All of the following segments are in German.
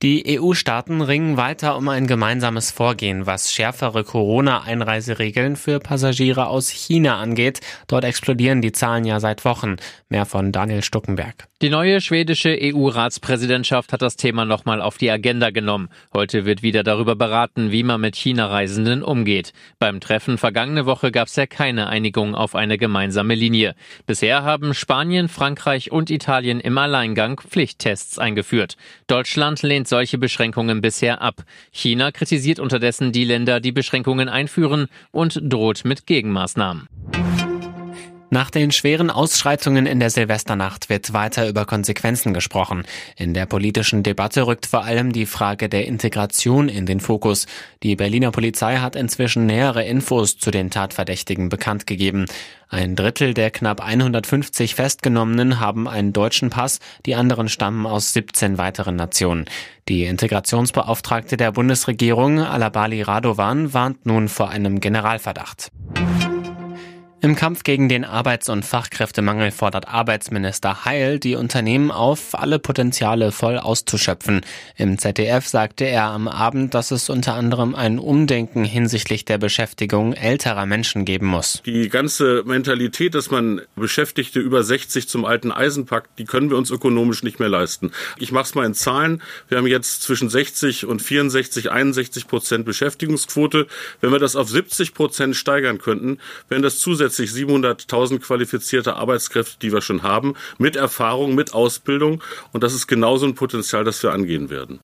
Die EU-Staaten ringen weiter um ein gemeinsames Vorgehen, was schärfere Corona-Einreiseregeln für Passagiere aus China angeht. Dort explodieren die Zahlen ja seit Wochen. Mehr von Daniel Stuckenberg. Die neue schwedische EU-Ratspräsidentschaft hat das Thema nochmal auf die Agenda genommen. Heute wird wieder darüber beraten, wie man mit China-Reisenden umgeht. Beim Treffen vergangene Woche gab es ja keine Einigung auf eine gemeinsame Linie. Bisher haben Spanien, Frankreich und Italien im Alleingang Pflichttests eingeführt. Deutschland lehnt solche Beschränkungen bisher ab. China kritisiert unterdessen die Länder, die Beschränkungen einführen und droht mit Gegenmaßnahmen. Nach den schweren Ausschreitungen in der Silvesternacht wird weiter über Konsequenzen gesprochen. In der politischen Debatte rückt vor allem die Frage der Integration in den Fokus. Die Berliner Polizei hat inzwischen nähere Infos zu den Tatverdächtigen bekannt gegeben. Ein Drittel der knapp 150 Festgenommenen haben einen deutschen Pass, die anderen stammen aus 17 weiteren Nationen. Die Integrationsbeauftragte der Bundesregierung, Alabali Radovan, warnt nun vor einem Generalverdacht. Im Kampf gegen den Arbeits- und Fachkräftemangel fordert Arbeitsminister Heil, die Unternehmen auf, alle Potenziale voll auszuschöpfen. Im ZDF sagte er am Abend, dass es unter anderem ein Umdenken hinsichtlich der Beschäftigung älterer Menschen geben muss. Die ganze Mentalität, dass man Beschäftigte über 60 zum alten Eisen packt, die können wir uns ökonomisch nicht mehr leisten. Ich mache es mal in Zahlen. Wir haben jetzt zwischen 60 und 64, 61 Prozent Beschäftigungsquote. Wenn wir das auf 70 Prozent steigern könnten, wären das zusätzlich zusätzlich 700.000 qualifizierte Arbeitskräfte, die wir schon haben, mit Erfahrung, mit Ausbildung. Und das ist genauso ein Potenzial, das wir angehen werden.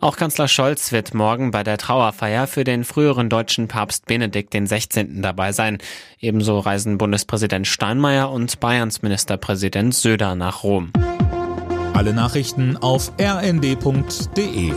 Auch Kanzler Scholz wird morgen bei der Trauerfeier für den früheren deutschen Papst Benedikt XVI. dabei sein. Ebenso reisen Bundespräsident Steinmeier und Bayerns Ministerpräsident Söder nach Rom. Alle Nachrichten auf rnd.de